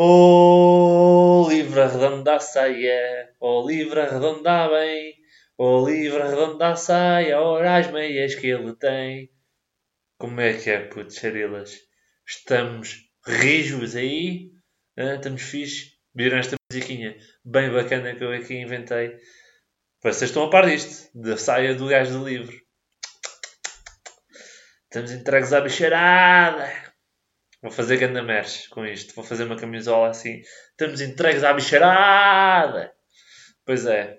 Oh. O livro arredonda a saia, o livro arredonda bem, o livro arredonda a saia, ora as meias que ele tem. Como é que é, putz, charilas? Estamos rijos aí? Hã? Estamos fixe? Viram esta musiquinha bem bacana que eu aqui inventei? Vocês estão a par disto, da saia do gajo do livro. Estamos entregues à bicharada. Vou fazer ganda merch com isto. Vou fazer uma camisola assim. Estamos entregues à bicharada. Pois é.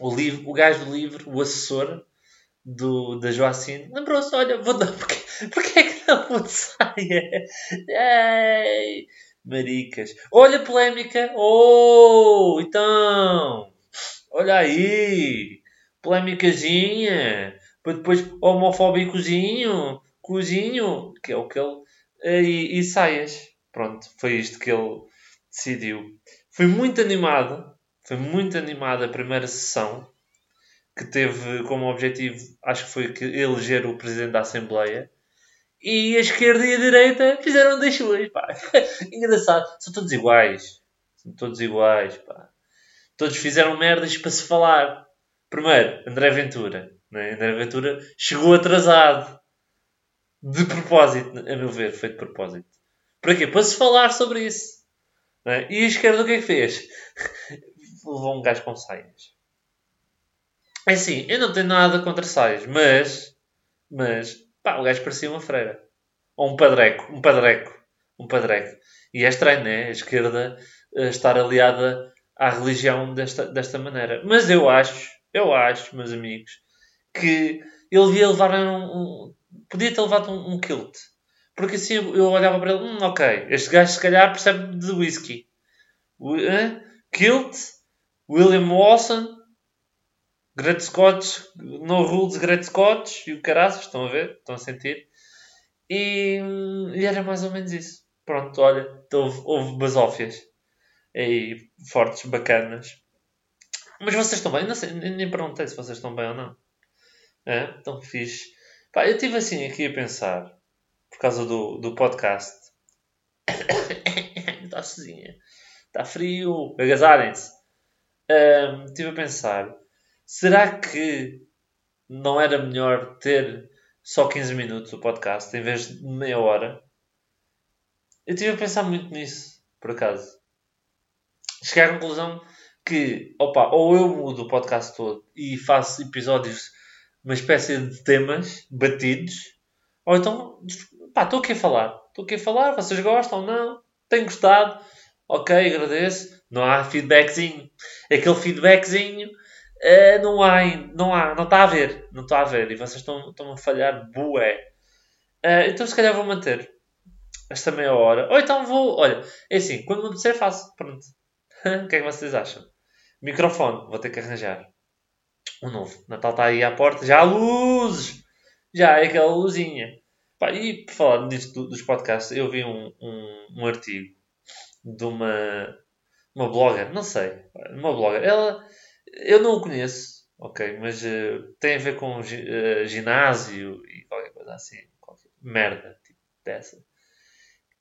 O, livro, o gajo do livro, o assessor do, da Joacine, lembrou-se, olha, vou dar... Porquê é que não vou de saia? Ei, maricas. Olha polémica. Oh, então... Olha aí. Polémicazinha. Para depois homofóbicozinho. Cozinho. Que é o que ele e, e saias. Pronto, foi isto que ele decidiu. Foi muito animado, foi muito animada a primeira sessão, que teve como objetivo, acho que foi eleger o presidente da Assembleia. E a esquerda e a direita fizeram das suas, pá. Engraçado. São todos iguais. São todos iguais, pá. Todos fizeram merdas para se falar. Primeiro, André Ventura. Né? André Ventura chegou atrasado. De propósito, a meu ver, foi de propósito. Para quê? Para se falar sobre isso. É? E a esquerda o que é que fez? Levou um gajo com saias. É assim, eu não tenho nada contra saias, mas, mas, pá, o gajo parecia uma freira. Ou um padreco, um padreco, um padreco. E é estranho, né? A esquerda uh, estar aliada à religião desta, desta maneira. Mas eu acho, eu acho, meus amigos, que ele devia levar um, um podia ter levado um, um kilt. Porque assim eu olhava para ele, hum, ok, este gajo se calhar percebe de whisky. Uh, kilt, William Watson, Great Scotch, No Rules Great Scotch e o caraças, estão a ver? Estão a sentir? E, e era mais ou menos isso. Pronto, olha, houve, houve basófias aí fortes, bacanas. Mas vocês estão bem? Não sei, nem perguntei se vocês estão bem ou não. É? Estão fixe. Pá, eu estive assim aqui a pensar, por causa do, do podcast. Está sozinha. Está frio. Agasalhem-se. Um, estive a pensar, será que não era melhor ter só 15 minutos o podcast em vez de meia hora? Eu estive a pensar muito nisso, por acaso. Cheguei à conclusão que, opa, ou eu mudo o podcast todo e faço episódios uma espécie de temas batidos, ou então, pá, estou aqui a falar, estou aqui a falar, vocês gostam, não? Tenho gostado, ok, agradeço. Não há feedbackzinho. Aquele feedbackzinho uh, não há, não há, não está a ver, não está a ver, e vocês estão, a falhar, bué. Uh, então, se calhar vou manter esta meia hora, ou então vou, olha, é assim, quando me apetecer, faço, pronto. o que é que vocês acham? Microfone, vou ter que arranjar um novo. Natal está aí à porta, já há luzes! Já é aquela luzinha. Pá, e por falar disto dos podcasts, eu vi um, um, um artigo de uma, uma blogger, não sei, uma blogger. Ela, eu não o conheço, ok, mas uh, tem a ver com uh, ginásio e qualquer coisa assim, qualquer merda tipo dessa.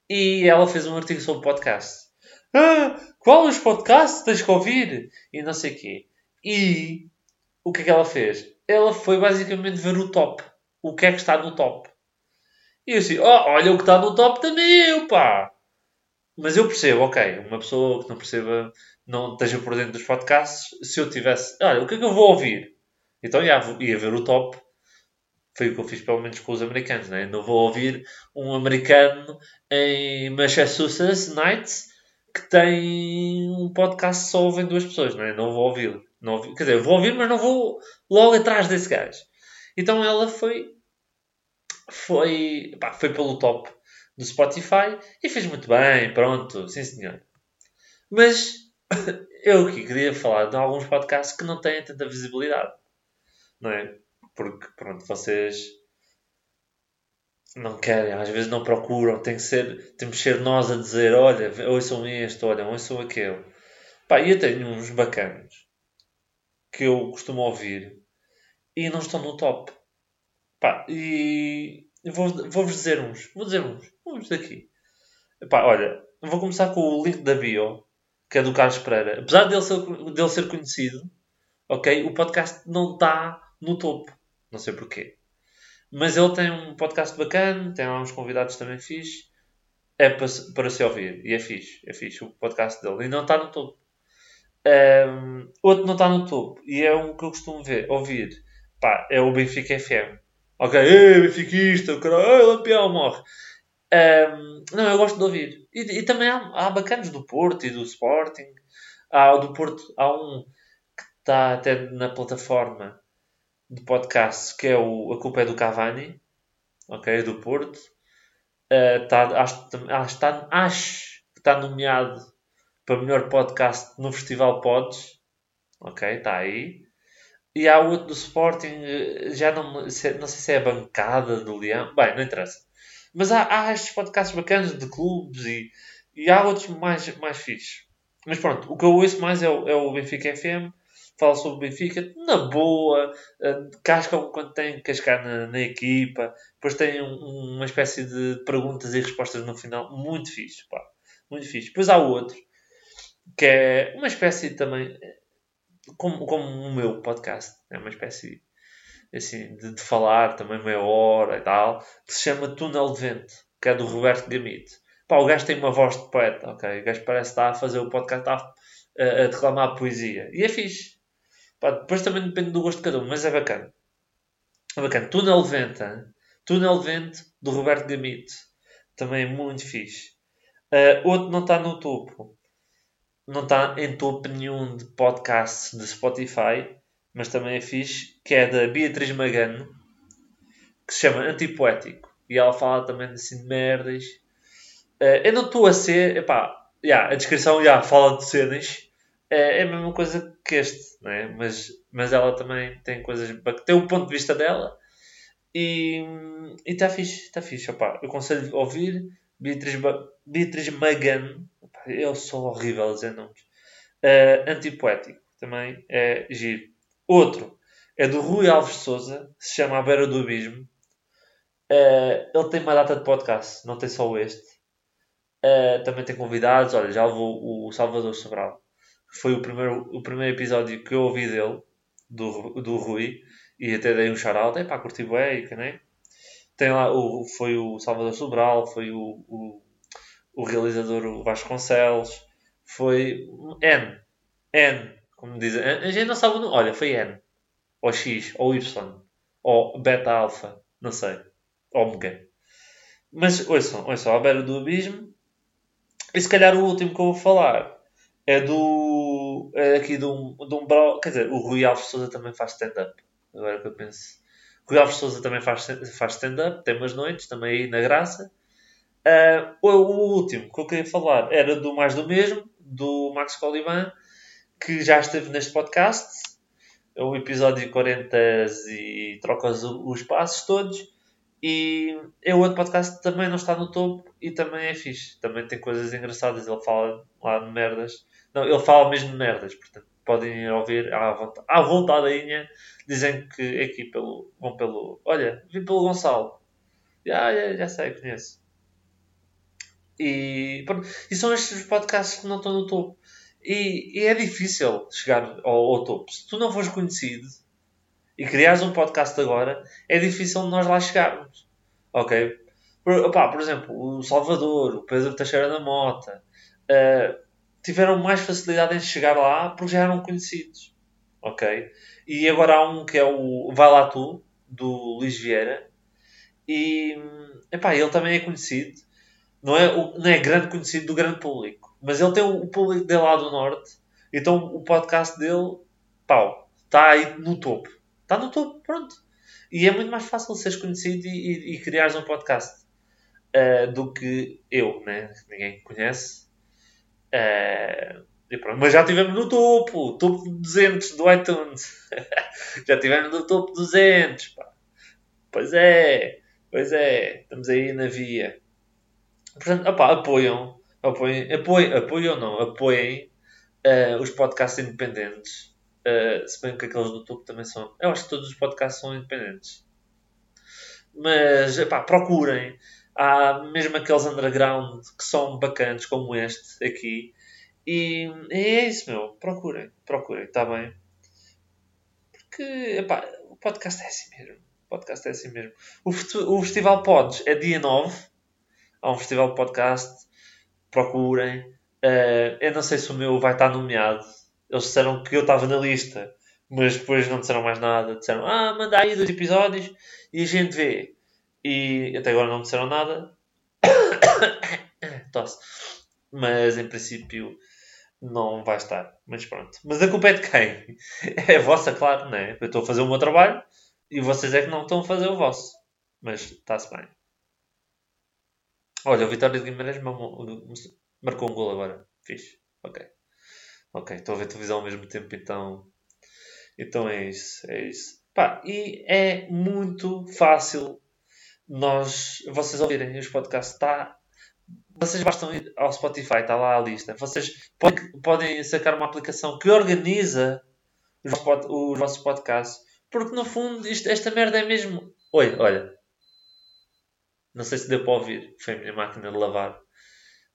E ela fez um artigo sobre podcast. Ah, qual os podcasts tens que ouvir? E não sei o quê. E o que é que ela fez? Ela foi basicamente ver o top. O que é que está no top. E eu assim, oh, olha o que está no top também eu, pá. Mas eu percebo, ok, uma pessoa que não perceba, não esteja por dentro dos podcasts, se eu tivesse, olha, o que é que eu vou ouvir? Então ia, ia ver o top. Foi o que eu fiz pelo menos com os americanos, né? Não vou ouvir um americano em Massachusetts Nights que tem um podcast só ouvem duas pessoas, né? Não vou ouvi-lo. Não ouvi, quer dizer, vou ouvir, mas não vou logo atrás desse gajo. Então ela foi. Foi, pá, foi pelo top do Spotify e fez muito bem, pronto, sim senhor. Mas eu aqui queria falar de alguns podcasts que não têm tanta visibilidade, não é? Porque, pronto, vocês não querem, às vezes não procuram, tem que ser, temos que ser nós a dizer, olha, ouçam este, olha, ouçam aquele. Pá, eu tenho uns bacanos que eu costumo ouvir e não estão no top. Pá, e vou-vos vou dizer uns. Vou dizer uns. Uns daqui. Epá, olha, vou começar com o link da bio, que é do Carlos Pereira. Apesar dele ser, dele ser conhecido, ok, o podcast não está no topo. Não sei porquê. Mas ele tem um podcast bacana, tem lá uns convidados também fixe. É para, para se ouvir. E é fixe. É fixe o podcast dele. E não está no topo. Um, outro não está no topo. E é um que eu costumo ver, ouvir. Pá, é o Benfica FM. Ok, ei, Benfiquista, caralho, ei, Lampião, morre. Um, não, eu gosto de ouvir. E, e também há, há do Porto e do Sporting. Há o do Porto, há um que está até na plataforma de podcast que é o A Culpa é do Cavani, ok, do Porto. Uh, tá, acho, acho, tá, acho que está nomeado para melhor podcast no Festival Pods, ok, está aí. E há outro do Sporting, eh, já não, não sei se é a bancada do Leão, bem, não interessa. Mas há, há estes podcasts bacanas de clubes e, e há outros mais, mais fixes. Mas pronto, o que eu ouço mais é o, é o Benfica FM. Fala sobre o Benfica na boa, uh, cascam quando tem que cascar na, na equipa. Depois tem um, uma espécie de perguntas e respostas no final. Muito fixe, pá. Muito fixe. Depois há outro que é uma espécie também, como, como o meu podcast, é uma espécie assim, de, de, falar também meia hora e tal, que se chama Túnel de Vento, que é do Roberto Gamite. Pá, o gajo tem uma voz de poeta, ok? O gajo parece estar a fazer o podcast, está a, a declamar poesia. E é fixe. Pá, depois também depende do gosto de cada um, mas é bacana. É bacana. Túnel de Vento, hein? Túnel de Vento, do Roberto Gamite. Também é muito fixe. Uh, outro não está no topo. Não está em topo nenhum de podcasts de Spotify mas também é fixe, que é da Beatriz Magano, que se chama Antipoético. E ela fala também assim de merdas. Uh, eu não estou a ser. Epá, yeah, a descrição yeah, fala de cenas. Uh, é a mesma coisa que este, né? mas, mas ela também tem coisas. tem o ponto de vista dela. E está fixe, está fixe. Opá, eu aconselho a ouvir Beatriz, Beatriz Magano. eu sou horrível a dizer nomes. Uh, antipoético também é giro. Outro é do Rui Alves Souza, se chama A Beira do Abismo. Uh, ele tem uma data de podcast, não tem só este. Uh, também tem convidados. Olha, já levou o Salvador Sobral, que foi o primeiro, o primeiro episódio que eu ouvi dele, do, do Rui, e até dei um shout-out. É pá, curti bem, né? Tem lá, o, foi o Salvador Sobral, foi o, o, o realizador Vasconcelos, foi N. N como dizem, a gente não sabe o nome. Olha, foi N, ou X, ou Y, ou Beta Alpha, não sei, Ômega. Mas ouçam, ouçam, à beira do abismo. E se calhar o último que eu vou falar é do. É aqui de um, de um bro. Quer dizer, o Rui Alves Souza também faz stand-up. Agora que eu penso. Alves Souza também faz, faz stand-up, tem umas noites, também aí na graça. Uh, o, o, último que eu queria falar era do mais do mesmo, do Max Coliban, que já esteve neste podcast. É o episódio 40 e troca os, os passos todos. E é outro podcast que também não está no topo e também é fixe. Também tem coisas engraçadas. Ele fala lá de merdas. Não, ele fala mesmo de merdas. Portanto, podem ouvir à vontade. À vontade dizem que aqui pelo, vão pelo. Olha, vim pelo Gonçalo. Já, já, já sei, conheço. E, e são estes podcasts que não estão no topo. E, e é difícil chegar ao, ao, topo. Se tu não fores conhecido e criares um podcast agora, é difícil nós lá chegarmos. Ok? Por, por exemplo, o Salvador, o Pedro Teixeira da Mota, uh, tiveram mais facilidade em chegar lá porque já eram conhecidos. Ok? E agora há um que é o Vai Lá Tu, do Luís Vieira. E epá, ele também é conhecido. Não é, não é grande conhecido do grande público mas ele tem o público dele lá do Norte, então o podcast dele, pau, está aí no topo. Está no topo, pronto. E é muito mais fácil seres conhecido e, e, e criares um podcast uh, do que eu, né? Ninguém conhece. Uh, mas já estivemos no topo, topo 200 do iTunes. já estivemos no topo 200, pá. Pois é, pois é, estamos aí na via. Portanto, opa, apoiam apoiem, apoiem, apoiem não, apoiem uh, os podcasts independentes. Uh, se bem que aqueles do topo também são. Eu acho que todos os podcasts são independentes. Mas, epá, procurem. há mesmo aqueles underground que são bacanas, como este aqui. E é isso, meu. Procurem, procurem, está bem? Porque, epá, o podcast é assim mesmo. O podcast é assim mesmo. O, o Festival Pods é dia 9. Há um festival de podcast. Procurem. Uh, eu não sei se o meu vai estar nomeado. Eles disseram que eu estava na lista, mas depois não disseram mais nada. Disseram, ah, manda aí dois episódios e a gente vê. E até agora não disseram nada. Tosse. Mas em princípio não vai estar. Mas pronto. Mas a culpa é de quem? É vossa, claro, não é? Eu estou a fazer o meu trabalho e vocês é que não estão a fazer o vosso. Mas está-se bem. Olha, o Vitória de Guimarães marcou um gol agora. Fixe. Ok. Ok, estou a ver televisão ao mesmo tempo, então. Então é isso. É isso. Pá, e é muito fácil nós, vocês ouvirem os podcasts. Está vocês bastam ir ao Spotify, está lá a lista. Vocês podem, podem sacar uma aplicação que organiza os, os vossos podcasts. Porque no fundo isto, esta merda é mesmo. Oi, olha. Não sei se deu para ouvir. Foi a minha máquina de lavar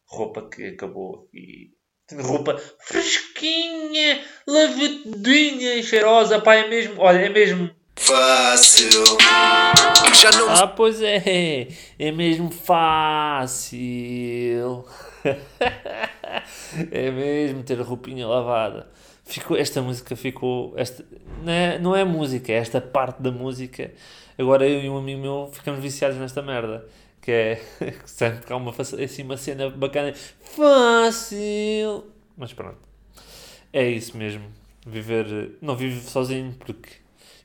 roupa que acabou e. Roupa fresquinha, lavadinha e cheirosa. Pá, é mesmo. Olha, é mesmo fácil. Já não... Ah, pois é, é mesmo fácil. é mesmo ter a roupinha lavada. Ficou, esta música ficou. Esta, não, é, não é música, é esta parte da música. Agora eu e um amigo meu ficamos viciados nesta merda. Que é sempre que há uma, assim, uma cena bacana. Fácil! Mas pronto. É isso mesmo. Viver. Não vivo sozinho porque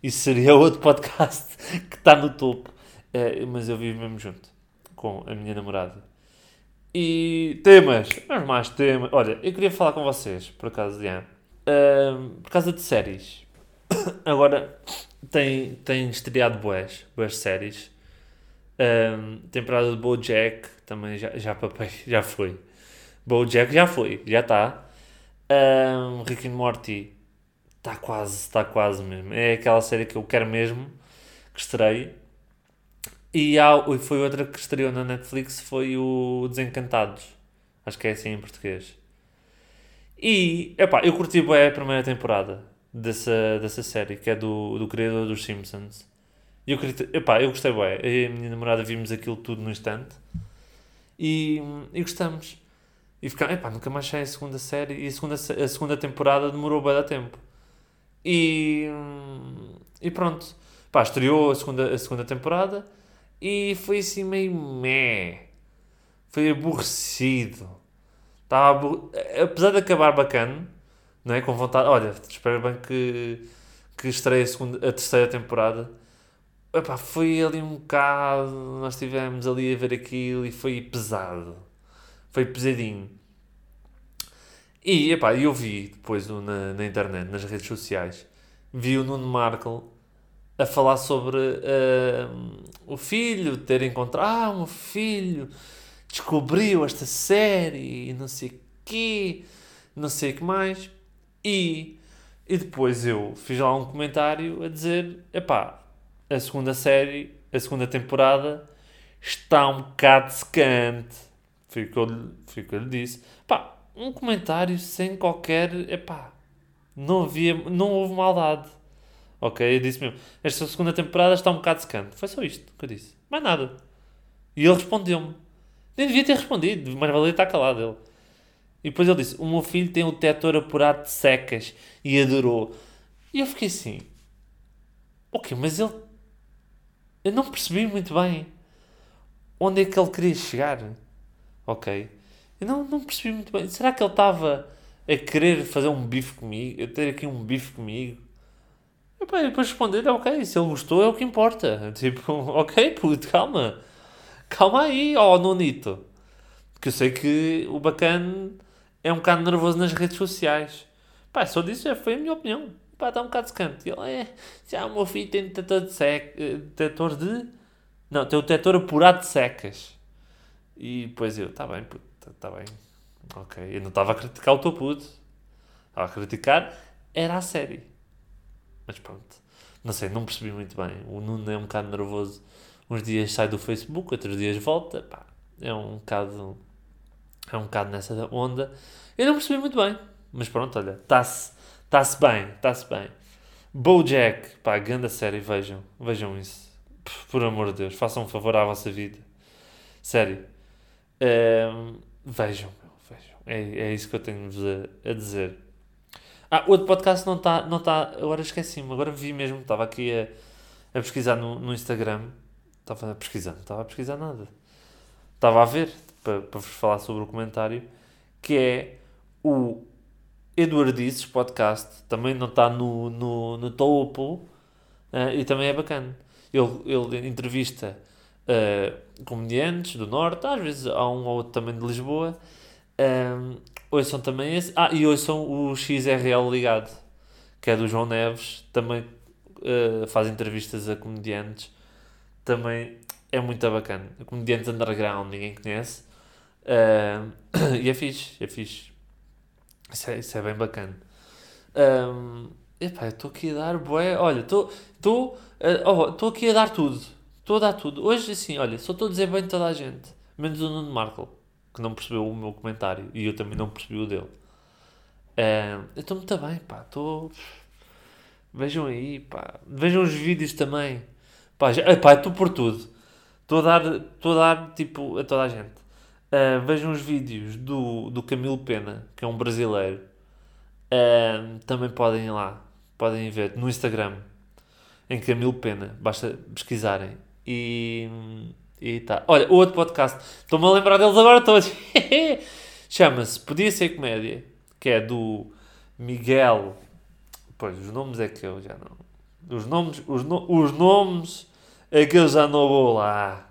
isso seria outro podcast que está no topo. É, mas eu vivo mesmo junto com a minha namorada. E temas, mas mais temas. Olha, eu queria falar com vocês, por acaso, Diane, uh, por causa de séries. Agora tem, tem estreado boas, boas séries. Um, temporada de BoJack também já, já papei, já foi. BoJack já foi, já está. Um, Rick and Morty Está quase, está quase mesmo. É aquela série que eu quero mesmo que estreie. E há, foi outra que estreou na Netflix, foi o Desencantados. Acho que é assim em português. E, epá, eu curti bem a primeira temporada dessa, dessa série, que é do, do criador dos Simpsons. E eu, curti, epá, eu gostei bem. Eu e a minha namorada vimos aquilo tudo no instante. E, e gostamos. E ficamos, epá, nunca mais sai a segunda série. E a segunda, a segunda temporada demorou bem da tempo. E, e pronto. Pá, estreou a segunda, a segunda temporada e foi assim meio meh. Foi aborrecido. Estava abor... Apesar de acabar bacana, não é? Com vontade. Olha, espero bem que, que estreie a, segunda, a terceira temporada. Epá, foi ali um bocado. Nós estivemos ali a ver aquilo e foi pesado. Foi pesadinho. E, epá, eu vi depois na, na internet, nas redes sociais, vi o Nuno Markle a falar sobre uh, o filho, ter encontrado, ah, um filho descobriu esta série e não sei o quê, não sei o que mais. E, e depois eu fiz lá um comentário a dizer, epá, a segunda série, a segunda temporada está um bocado secante. Foi o que eu lhe disse. Pá, um comentário sem qualquer. Epá, não havia. Não houve maldade. Ok? Eu disse mesmo. Esta segunda temporada está um bocado secante. Foi só isto que eu disse. Mais nada. E ele respondeu-me. Nem devia ter respondido, mas valia estar calado ele. E depois ele disse: O meu filho tem o tetor apurado de secas e adorou. E eu fiquei assim: Ok, mas ele. Eu não percebi muito bem onde é que ele queria chegar. Ok. Não, não percebi muito bem. Será que ele estava a querer fazer um bife comigo? Eu ter aqui um bife comigo? E pá, depois responder, ok, se ele gostou é o que importa. Tipo, ok, puto, calma. Calma aí, ó oh, Nonito. Porque eu sei que o bacana é um bocado nervoso nas redes sociais. Pá, só disso já foi a minha opinião. Pá, está um bocado secante. Ele é, já o meu filho tem detetor de sec... detetor de... Não, tem o detetor apurado de secas. E depois eu, está bem, puto está bem. Ok. Eu não estava a criticar o teu puto. Estava a criticar era a série. Mas pronto. Não sei, não percebi muito bem. O Nuno é um bocado nervoso. uns dias sai do Facebook, outros dias volta. Pá, é um bocado. É um bocado nessa onda. Eu não percebi muito bem. Mas pronto, olha, está-se tá bem, está-se bem. Bojack, pá, grande série, vejam, vejam isso. Por amor de Deus, façam um favor à vossa vida. Sério. Um, vejam, vejam. É, é isso que eu tenho-vos a, a, dizer. Ah, outro podcast não está. Não tá, agora esqueci-me, agora vi mesmo. Estava aqui a, a pesquisar no, no Instagram. Estava a pesquisar, não estava a pesquisar nada. Estava a ver, para, para vos falar sobre o comentário, que é o Eduardices Podcast. Também não está no, no, no topo uh, e também é bacana. Ele, ele entrevista uh, comediantes do Norte, às vezes há um ou outro também de Lisboa. Um, hoje são também esse. Ah, e são o XRL Ligado, que é do João Neves, também uh, faz entrevistas a comediantes. Também é muito bacana. Comediantes underground, ninguém conhece. Uh, e é fixe, é fixe. Isso é, isso é bem bacana. Um, epá, eu estou aqui a dar bué. Olha, estou uh, oh, aqui a dar tudo. Estou a dar tudo. Hoje, assim, olha, só estou a dizer bem de toda a gente. Menos o Nuno Markle, que não percebeu o meu comentário. E eu também não percebi o dele. Uh, eu estou muito bem, pá. Estou... Vejam aí, pá. Vejam os vídeos também. Pá, já... Epá, estou por tudo. Estou a dar, estou a dar, tipo, a toda a gente. Uh, vejam os vídeos do, do Camilo Pena, que é um brasileiro. Uh, também podem ir lá. Podem ver no Instagram. Em Camilo Pena. Basta pesquisarem. E, e tá. Olha, o outro podcast, estou-me a lembrar deles agora todos. Chama-se Podia Ser Comédia, que é do Miguel. Pois, os nomes é que eu já não. Os nomes, os, no, os nomes é que eu já não vou lá.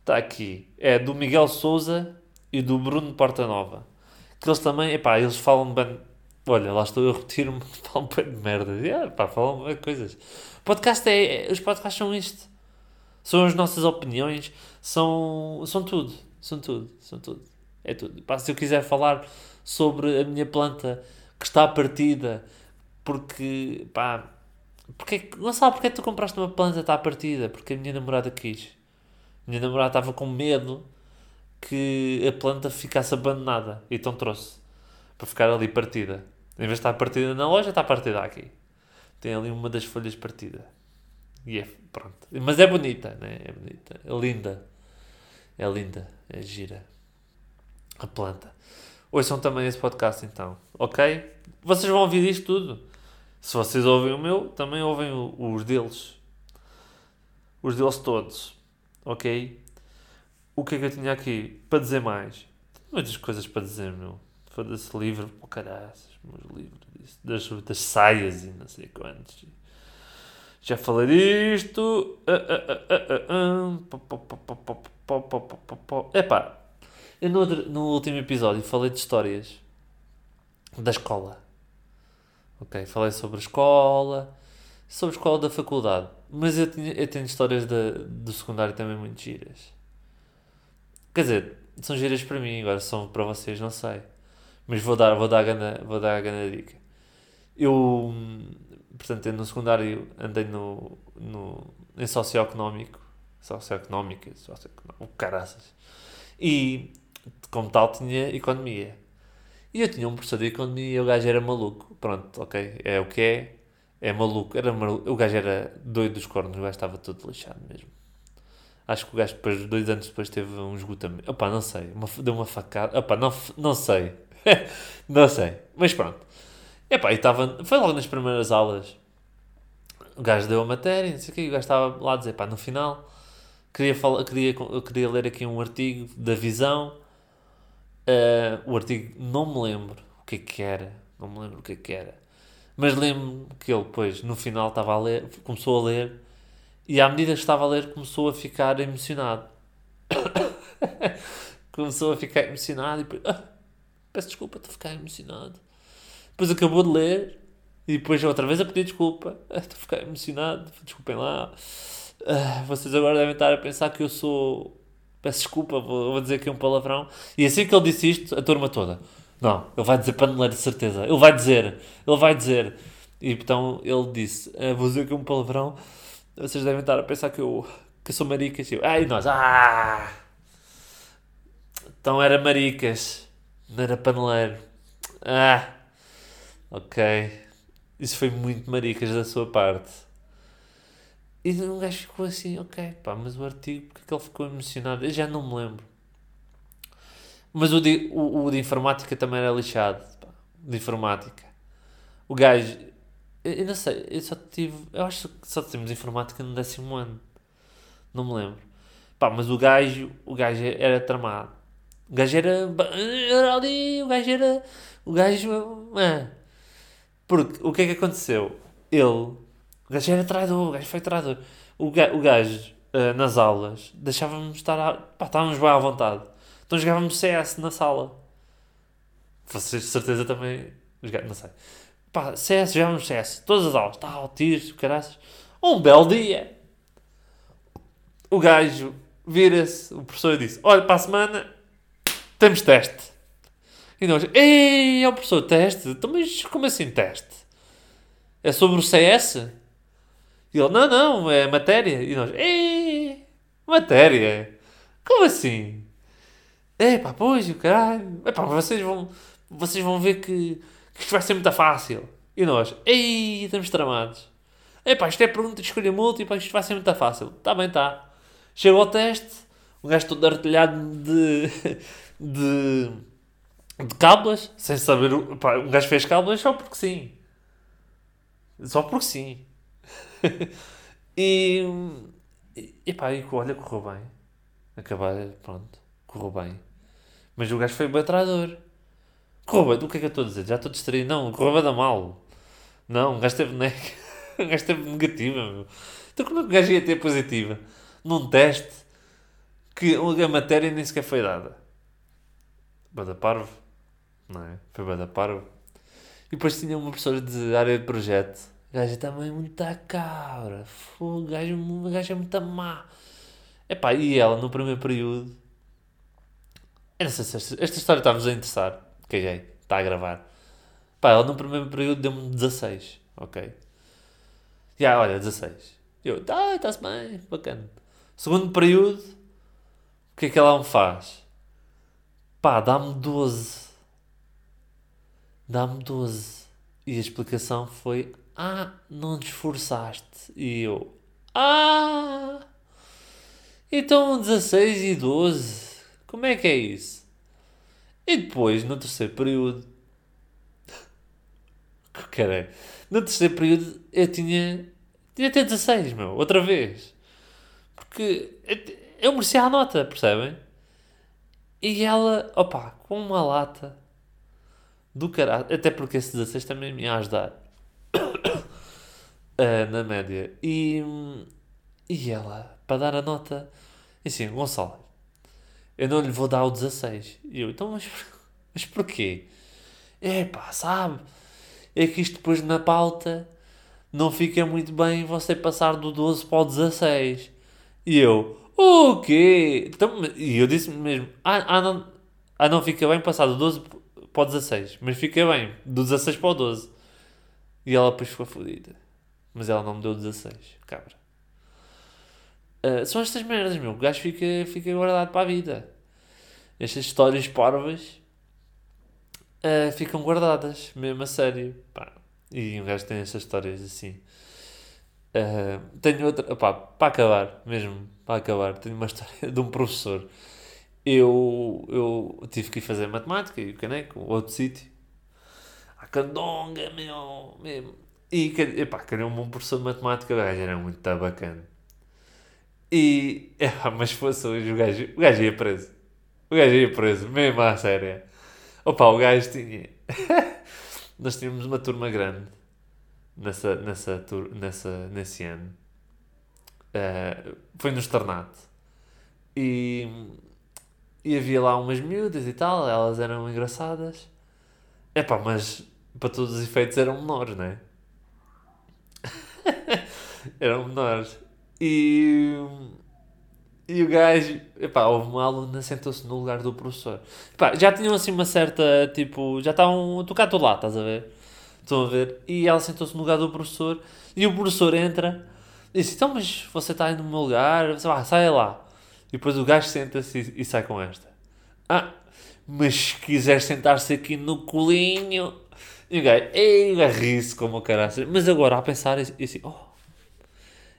Está aqui. É do Miguel Souza e do Bruno Portanova. Que eles também, epá, eles falam bem. Olha, lá estou eu a repetir-me, falam bem de merda. Yeah, pá, falam bem coisas. Podcast é, é, os podcasts são isto são as nossas opiniões, são, são tudo, são tudo, são tudo. É tudo. Pá, se eu quiser falar sobre a minha planta que está partida, porque, pá, porque, não sabe porque é que tu compraste uma planta está partida? Porque a minha namorada quis. A minha namorada estava com medo que a planta ficasse abandonada, então trouxe para ficar ali partida. Em vez de estar partida na loja, está partida aqui. Tem ali uma das folhas partida. E é, pronto. Mas é bonita, né? É bonita. É linda. É linda. É gira. A planta. Ouçam também esse podcast então. Ok? Vocês vão ouvir isto tudo. Se vocês ouvem o meu, também ouvem os deles. Os deles todos. Ok? O que é que eu tinha aqui para dizer mais? Muitas coisas para dizer, meu. Foda-se livro, oh, caraças, meus livros das, das saias e não sei quantos já falei disto. Epá, eu no, no último episódio falei de histórias da escola. Ok, falei sobre a escola, sobre a escola da faculdade. Mas eu, tinha, eu tenho histórias da, do secundário também muito giras. Quer dizer, são giras para mim, agora são para vocês, não sei. Mas vou dar, vou dar a grande, vou dar a dica. Eu portanto, eu no secundário andei no, no, em socioeconómico, socioeconómica, socioeconómico, caraças. E, como tal, tinha economia. E eu tinha um professor de economia e o gajo era maluco. Pronto, ok, é o que é, é maluco. Era maluco. O gajo era doido dos cornos, o gajo estava todo lixado mesmo. Acho que o gajo depois, dois anos depois, teve um esgotamento. Opá, não sei. Uma, deu uma facada. Opá, não, não sei. não sei. Mas pronto. Epá, e estava. Foi logo nas primeiras aulas. O gajo deu a matéria, não sei o quê, o gajo estava lá a dizer, pá, no final, queria, falar, queria, queria ler aqui um artigo da Visão. Uh, o artigo, não me lembro o que é que era, não me lembro o que é que era. Mas lembro-me que ele, depois, no final, estava a ler, começou a ler, e à medida que estava a ler, começou a ficar emocionado. começou a ficar emocionado e depois, ah, peço desculpa, a ficar emocionado. Depois acabou de ler e depois outra vez a pedir desculpa. Ah, estou ficar emocionado, desculpem lá. Uh, vocês agora devem estar a pensar que eu sou. Peço desculpa, vou, vou dizer aqui um palavrão. E assim que ele disse isto, a turma toda. Não, ele vai dizer ler de certeza. Ele vai dizer, ele vai dizer. E então ele disse: ah, Vou dizer aqui um palavrão. Vocês devem estar a pensar que eu, que eu sou maricas. E eu, ai, nós, ah! Então era maricas, não era paneleiro. Ah! Ok. Isso foi muito maricas da sua parte. E um gajo ficou assim, ok, pá, mas o artigo, porque é que ele ficou emocionado? Eu já não me lembro. Mas o de, o, o de informática também era lixado. Pá, de informática. O gajo, eu, eu, não sei, eu só tive, eu acho que só tivemos informática no décimo ano. Não me lembro. Pá, mas o gajo, o gajo era tramado. O gajo era, era ali, o gajo era, o gajo, ah, porque o que é que aconteceu? Ele, o gajo era traidor, o gajo foi traidor. O gajo, o gajo uh, nas aulas, deixávamos estar, pá, estávamos bem à vontade. Então jogávamos CS na sala. Vocês de certeza também, não sei. Pá, CS, jogávamos CS, todas as aulas, tal, tiros, caraças. Um belo dia. O gajo vira-se, o professor disse, olha, para a semana temos teste. E nós, ei, é o professor, teste? Então, mas como assim teste? É sobre o CS? E ele, não, não, é matéria. E nós, ei, matéria? Como assim? É pá, pois, o caralho. É pá, vocês vão, vocês vão ver que, que isto vai ser muito fácil. E nós, ei, estamos tramados. É pá, isto é pergunta de escolha múltipla, isto vai ser muito fácil. Está bem, está. Chegou ao teste, o gajo todo artilhado de, de de cábulas, sem saber. O, pá, um gajo fez cábulas só porque sim. Só porque sim. e. E pá, e olha, correu bem. Acabar, pronto, correu bem. Mas o gajo foi bem traidor. Correu bem, do que é que eu estou a dizer? Já estou distraído. Não, correu bem da mal. Não, o gajo teve, ne... o gajo teve negativa, meu. Então como é que o gajo ia ter positiva? Num teste que a matéria nem sequer foi dada. Bada parvo não é? Foi bem da parva. E depois tinha uma professora de área de projeto. A gaja também muito cabra. O gajo, a gaja é muito má. Epá, e ela no primeiro período. Eu não sei se esta, esta história está-vos a interessar. Caguei, está a gravar. Pá, ela no primeiro período deu-me 16. Ok. Já, olha, 16. Eu, tá, está-se bem, bacana. Segundo período, o que é que ela me faz? Pá, dá-me 12 dá-me 12. E a explicação foi: Ah, não te esforçaste. E eu: Ah, então 16 e 12. Como é que é isso? E depois, no terceiro período. Caralho. No terceiro período eu tinha. Tinha até 16, meu. Outra vez. Porque eu merecia a nota, percebem? E ela, opa, com uma lata do caralho. Até porque esse 16 também me ia ajudar. uh, na média. E, e ela, para dar a nota, assim, Gonçalo, eu não lhe vou dar o 16. E eu, então, mas, mas porquê? É pá, sabe? É que isto depois na pauta não fica muito bem você passar do 12 para o 16. E eu, o quê? Então, e eu disse mesmo, ah, ah, não, ah, não fica bem passar do 12 para o 16. Mas fiquei bem, do 16 para o 12. E ela depois ficou fodida. Mas ela não me deu 16, cabra. Uh, são estas merdas, meu. O gajo fica, fica guardado para a vida. Estas histórias parvas uh, ficam guardadas, mesmo a sério. Pá. E um gajo tem estas histórias assim. Uh, tenho outra, para acabar, mesmo, para acabar, tenho uma história de um professor eu, eu tive que ir fazer matemática e o caneco, outro sítio. A candonga, meu, mesmo. E, epá, calhou-me um professor de matemática, o gajo era muito bacana. E, epá, mas fosse hoje, o gajo, o gajo ia preso. O gajo ia preso, mesmo à séria. Opa, o gajo tinha... Nós tínhamos uma turma grande nessa, nessa, tur... nessa, nesse ano. Uh, foi no Estornato. E e havia lá umas miúdas e tal, elas eram engraçadas. É mas para todos os efeitos eram menores, não é? eram menores. E, e o gajo, epá, houve uma aluna sentou-se no lugar do professor. Epá, já tinham assim uma certa, tipo, já estavam a tocar lá, estás a ver? Estão a ver? E ela sentou-se no lugar do professor e o professor entra disse, então, mas você está aí no meu lugar, você, ah, sai lá. E depois o gajo senta-se e, e sai com esta. Ah, mas se quiser sentar-se aqui no colinho... E o gajo, ei, ri-se como o caraças. Mas agora, a pensar, e assim, oh,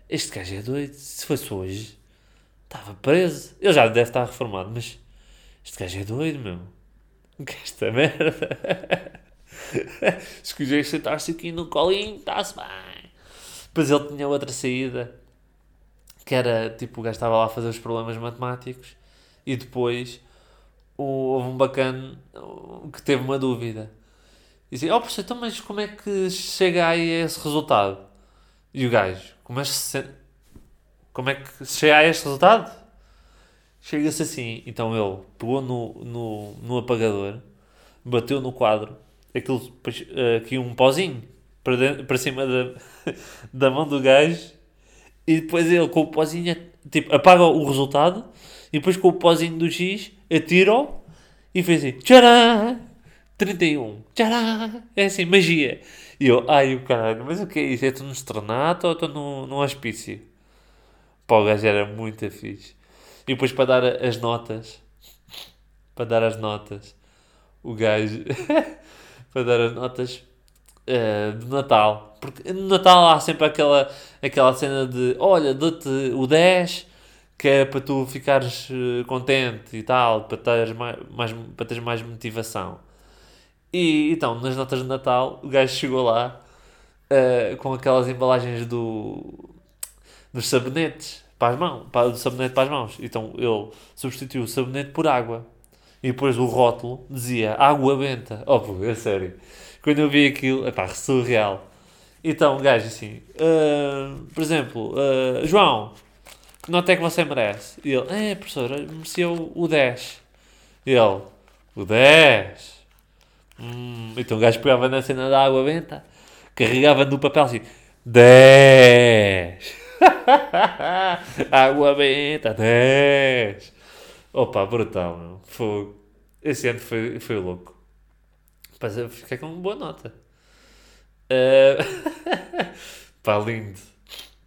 este gajo é doido. Se fosse hoje, estava preso. Ele já deve estar reformado, mas este gajo é doido, meu. Esta merda. Se quiser sentar-se aqui no colinho, está-se bem. Depois ele tinha outra saída, que era, tipo, o gajo estava lá a fazer os problemas matemáticos e depois houve um bacana que teve uma dúvida. E dizia, oh, professor, então, mas como é que chega aí a esse resultado? E o gajo, como é que se, como é que chega a este resultado? Chega-se assim. Então ele pegou no, no, no apagador, bateu no quadro, aquilo, aqui um pozinho para, para cima da, da mão do gajo, e depois ele com o pozinho, tipo, apaga o resultado, e depois com o pozinho do X, atira e fez assim, tcharam! 31, tcharam! É assim, magia. E eu, ai o caralho, mas o que é isso? É tu no estronato ou estou no, no hospício? Pá, o gajo era muito fixe. E depois para dar as notas, para dar as notas, o gajo, para dar as notas uh, de Natal. Porque no Natal há sempre aquela, aquela cena de, olha, dou-te o 10, que é para tu ficares uh, contente e tal, para teres mais, mais, para teres mais motivação. E então, nas notas de Natal, o gajo chegou lá uh, com aquelas embalagens do, dos sabonetes para as mãos, para, do sabonete para as mãos. Então ele substituiu o sabonete por água. E depois o rótulo dizia água benta. Oh, pô, é sério. Quando eu vi aquilo, é pá, surreal. Então, o gajo assim, uh, por exemplo, uh, João, que nota é que você merece? E ele, é, professor, mereceu o 10. E ele, o 10? Hum, então o gajo pegava na cena da água benta, carregava no papel assim: 10! água benta, 10! Opa, brutal, meu. Fogo. Esse ano foi, foi louco. Mas eu fiquei com uma boa nota. Uh... pá, lindo.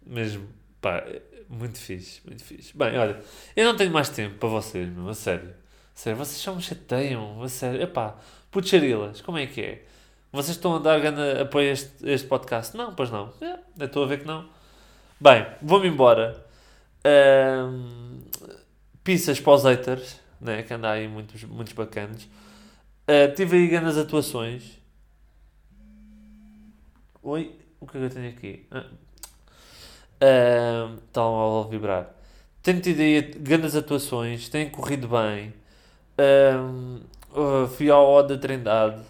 Mesmo. Pá, muito fixe, muito fixe. Bem, olha, eu não tenho mais tempo para vocês, meu, a sério. A sério, vocês só me chateiam, a sério. Epá, Puxarilas, como é que é? Vocês estão a dar grande apoio a este, este podcast? Não, pois não. É, estou a ver que não. Bem, vou-me embora. Um, pizzas para os haters, né, que anda aí muitos, muitos bacanas. Uh, tive aí grandes atuações. Oi, o que é que eu tenho aqui? Ah. Uh, está a vibrar. Tenho tido aí grandes atuações, tem corrido bem. Uh, fui ao Oda Trindade.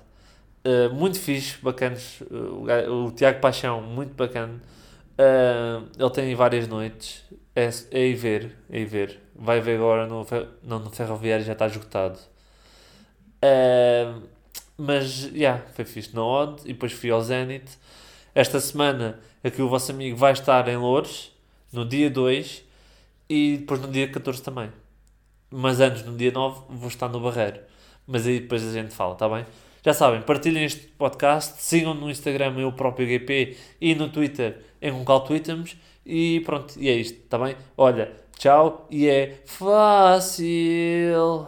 Uh, muito fixe, bacanas. O, o, Tiago Paixão, muito bacana. Ele tem várias noites. É, é aí ver, é aí ver. Vai ver agora no, não, no Ferroviário, já está esgotado. Uh, mas, já, yeah, foi fixe no Odd. E depois fui ao Zenit. Esta semana, aqui o vosso amigo vai estar em Louros, no dia 2. E depois no dia 14 também. Mas antes, no dia 9, vou estar no Barreiro mas aí depois a gente fala, tá bem? Já sabem, partilhem este podcast, sigam no Instagram eu próprio GP e no Twitter em Concal Tweetamos e pronto, e é isto, tá bem? Olha, tchau e é fácil.